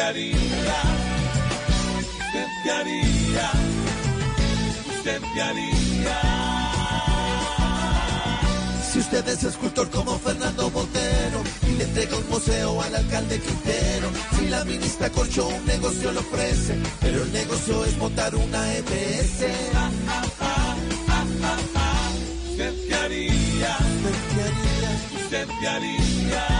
¿Usted qué haría? ¿Usted qué haría? ¿Usted qué haría? Si usted es escultor como Fernando Botero y le entrega un museo al alcalde Quintero, si la ministra Corcho un negocio le ofrece, pero el negocio es montar una EPS. ¿Usted qué haría? ¿Usted qué haría? Si usted fue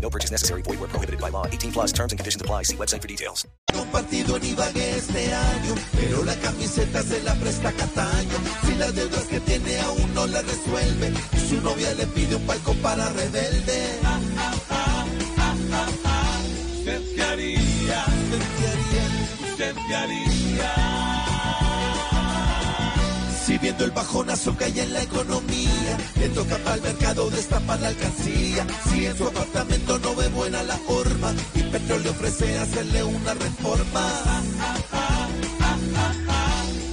No purchase necessary. Void where prohibited by law. 18 plus terms and conditions apply. See website for details. compartido en Ibagué este año, pero la camiseta se la presta Cataño. Si las deudas que tiene aún no le resuelve, su novia le pide un palco para rebelde. ¿Usted qué haría? ¿Usted qué haría? Si viendo el bajonazo que hay en la economía, le toca el mercado destapar la alcancía. Si en su apartamento no ve buena la forma, y Petro le ofrece hacerle una reforma.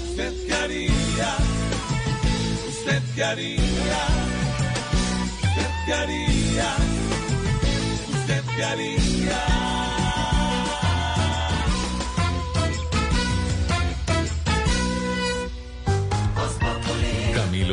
¿Usted qué haría? ¿Usted qué haría? ¿Usted qué haría? ¿Usted qué haría?